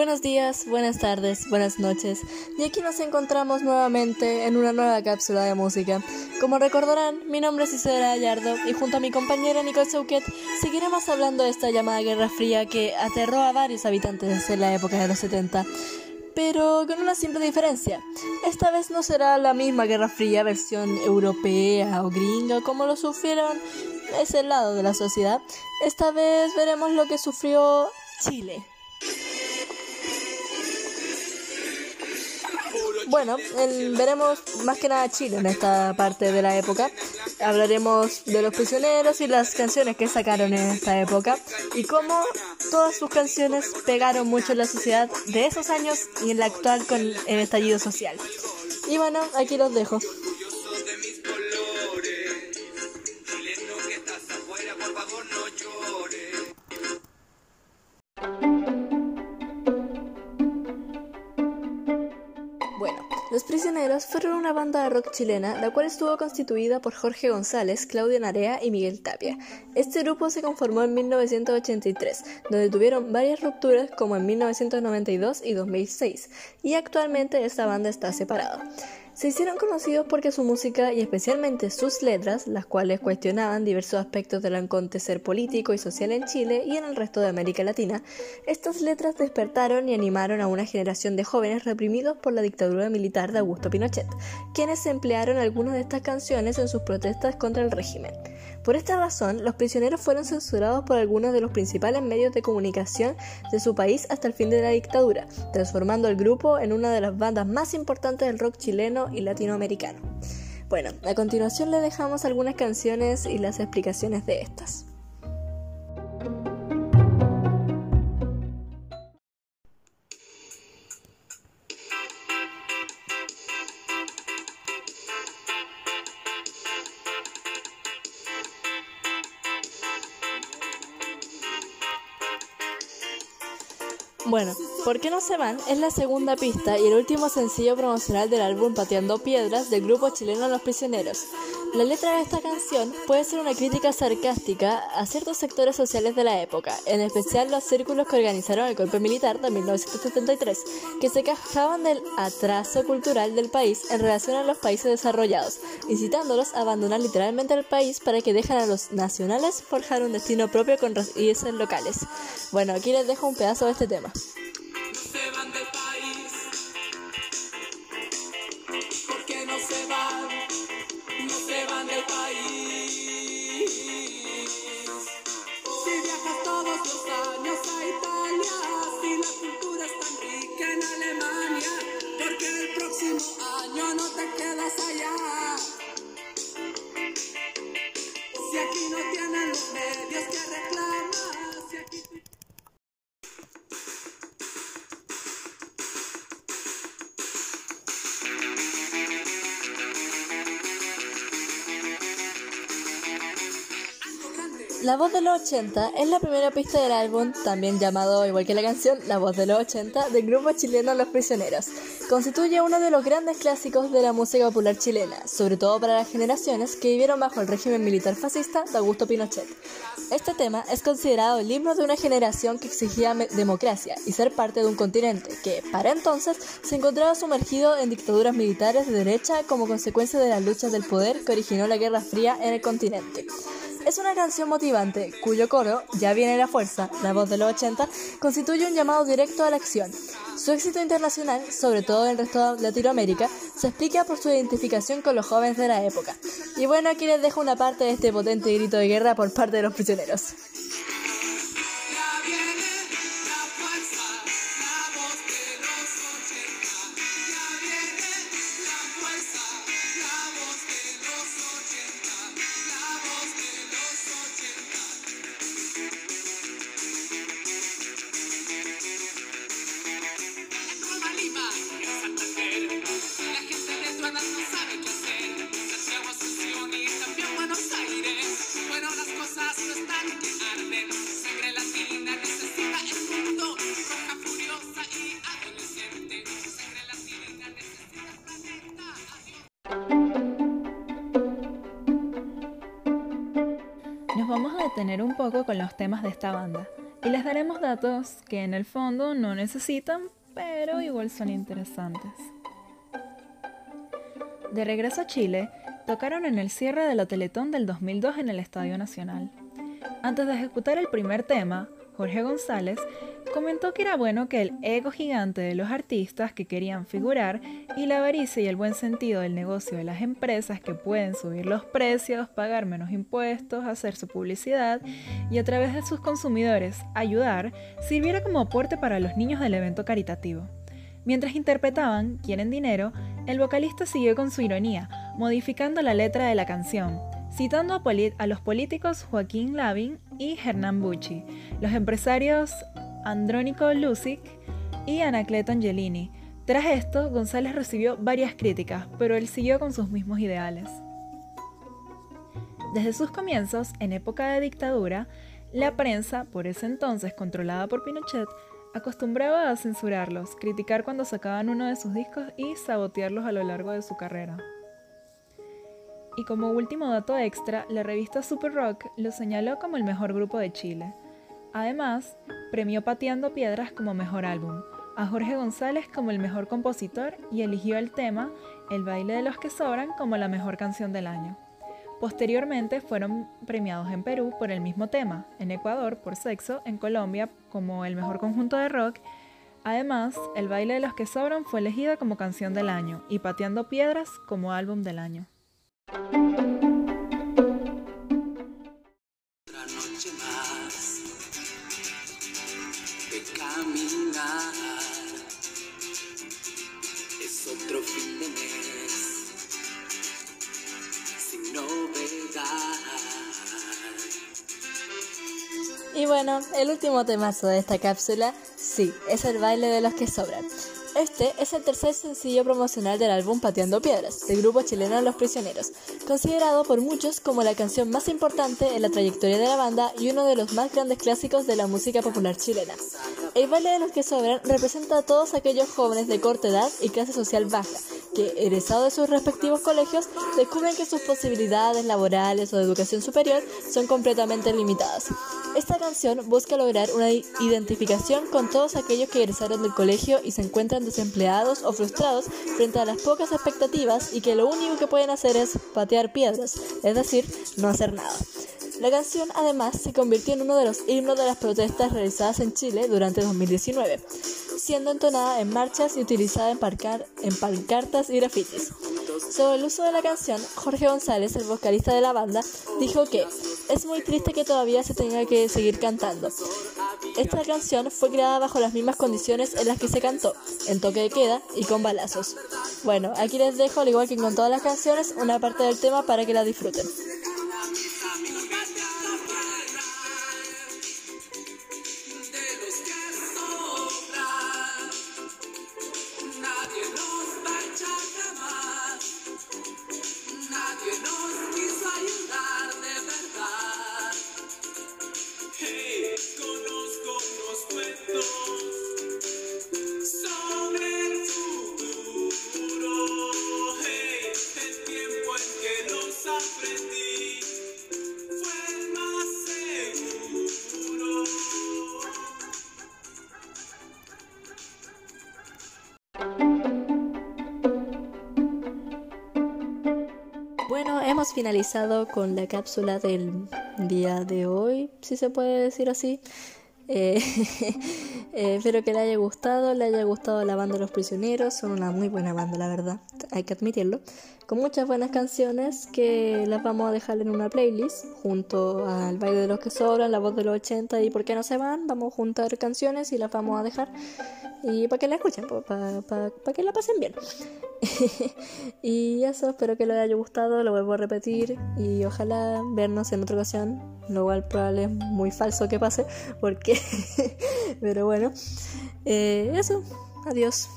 Buenos días, buenas tardes, buenas noches. Y aquí nos encontramos nuevamente en una nueva cápsula de música. Como recordarán, mi nombre es Isidora Gallardo y junto a mi compañera Nicole Souquet seguiremos hablando de esta llamada Guerra Fría que aterró a varios habitantes en la época de los 70 pero con una simple diferencia. Esta vez no será la misma Guerra Fría versión europea o gringa como lo sufrieron ese lado de la sociedad. Esta vez veremos lo que sufrió Chile. Bueno, veremos más que nada Chile en esta parte de la época. Hablaremos de los prisioneros y las canciones que sacaron en esta época y cómo todas sus canciones pegaron mucho en la sociedad de esos años y en la actual con el estallido social. Y bueno, aquí los dejo. Fueron una banda de rock chilena, la cual estuvo constituida por Jorge González, Claudia Narea y Miguel Tapia. Este grupo se conformó en 1983, donde tuvieron varias rupturas como en 1992 y 2006, y actualmente esta banda está separada. Se hicieron conocidos porque su música y especialmente sus letras, las cuales cuestionaban diversos aspectos del acontecer político y social en Chile y en el resto de América Latina, estas letras despertaron y animaron a una generación de jóvenes reprimidos por la dictadura militar de Augusto Pinochet, quienes emplearon algunas de estas canciones en sus protestas contra el régimen. Por esta razón, los prisioneros fueron censurados por algunos de los principales medios de comunicación de su país hasta el fin de la dictadura, transformando el grupo en una de las bandas más importantes del rock chileno y latinoamericano. Bueno, a continuación le dejamos algunas canciones y las explicaciones de estas. Bueno, ¿Por qué no se van? Es la segunda pista y el último sencillo promocional del álbum Pateando Piedras del grupo chileno Los Prisioneros. La letra de esta canción puede ser una crítica sarcástica a ciertos sectores sociales de la época, en especial los círculos que organizaron el golpe militar de 1973, que se quejaban del atraso cultural del país en relación a los países desarrollados, incitándolos a abandonar literalmente el país para que dejen a los nacionales forjar un destino propio con raíces locales. Bueno, aquí les dejo un pedazo de este tema. La voz de los 80 es la primera pista del álbum, también llamado, igual que la canción, La voz de los 80, del grupo chileno Los Prisioneros. Constituye uno de los grandes clásicos de la música popular chilena, sobre todo para las generaciones que vivieron bajo el régimen militar fascista de Augusto Pinochet. Este tema es considerado el himno de una generación que exigía democracia y ser parte de un continente que, para entonces, se encontraba sumergido en dictaduras militares de derecha como consecuencia de las luchas del poder que originó la Guerra Fría en el continente. Es una canción motivante, cuyo coro, Ya viene la fuerza, la voz de los 80, constituye un llamado directo a la acción. Su éxito internacional, sobre todo en el resto de Latinoamérica, se explica por su identificación con los jóvenes de la época. Y bueno, aquí les dejo una parte de este potente grito de guerra por parte de los prisioneros. Detener un poco con los temas de esta banda. y les daremos datos que en el fondo no necesitan, pero igual son interesantes. De regreso a Chile, tocaron en el cierre de la Teletón del 2002 en el Estadio Nacional. Antes de ejecutar el primer tema, Jorge González comentó que era bueno que el ego gigante de los artistas que querían figurar y la avaricia y el buen sentido del negocio de las empresas que pueden subir los precios, pagar menos impuestos, hacer su publicidad y a través de sus consumidores ayudar, sirviera como aporte para los niños del evento caritativo. Mientras interpretaban Quieren dinero, el vocalista siguió con su ironía, modificando la letra de la canción, citando a, a los políticos Joaquín Lavin y Hernán Bucci, los empresarios Andrónico Lucic y Anacleto Angelini. Tras esto, González recibió varias críticas, pero él siguió con sus mismos ideales. Desde sus comienzos, en época de dictadura, la prensa, por ese entonces controlada por Pinochet, acostumbraba a censurarlos, criticar cuando sacaban uno de sus discos y sabotearlos a lo largo de su carrera. Y como último dato extra, la revista Super Rock lo señaló como el mejor grupo de Chile. Además, premió Pateando Piedras como mejor álbum, a Jorge González como el mejor compositor y eligió el tema El baile de los que sobran como la mejor canción del año. Posteriormente fueron premiados en Perú por el mismo tema, en Ecuador por Sexo, en Colombia como el mejor conjunto de rock. Además, El baile de los que sobran fue elegida como canción del año y Pateando Piedras como álbum del año. Y bueno, el último temazo de esta cápsula, sí, es el baile de los que sobran. Este es el tercer sencillo promocional del álbum Pateando Piedras, del grupo chileno Los Prisioneros, considerado por muchos como la canción más importante en la trayectoria de la banda y uno de los más grandes clásicos de la música popular chilena. El baile de los que sobran representa a todos aquellos jóvenes de corta edad y clase social baja, que, egresados de sus respectivos colegios, descubren que sus posibilidades laborales o de educación superior son completamente limitadas. Esta canción busca lograr una identificación con todos aquellos que egresaron del colegio y se encuentran desempleados o frustrados frente a las pocas expectativas y que lo único que pueden hacer es patear piedras, es decir, no hacer nada. La canción además se convirtió en uno de los himnos de las protestas realizadas en Chile durante 2019, siendo entonada en marchas y utilizada en, pancartas y grafitis. Sobre el uso de la canción, Jorge González, el vocalista de la banda, dijo que es muy triste que todavía se tenga que seguir cantando. Esta canción fue creada bajo las mismas condiciones en las que se cantó, en toque de queda y con balazos. Bueno, aquí les dejo, al igual que con todas las canciones, una parte del tema para que la disfruten. Hemos finalizado con la cápsula del día de hoy, si se puede decir así. Eh, eh, espero que le haya gustado, le haya gustado la banda Los Prisioneros, son una muy buena banda, la verdad, hay que admitirlo. Con muchas buenas canciones que las vamos a dejar en una playlist, junto al baile de los que sobran, la voz de los 80 y por qué no se van, vamos a juntar canciones y las vamos a dejar y para que la escuchen, para que la pasen bien. y eso, espero que les haya gustado, lo vuelvo a repetir y ojalá vernos en otra ocasión. Lo cual probablemente es muy falso que pase, porque... Pero bueno, eh, eso, adiós.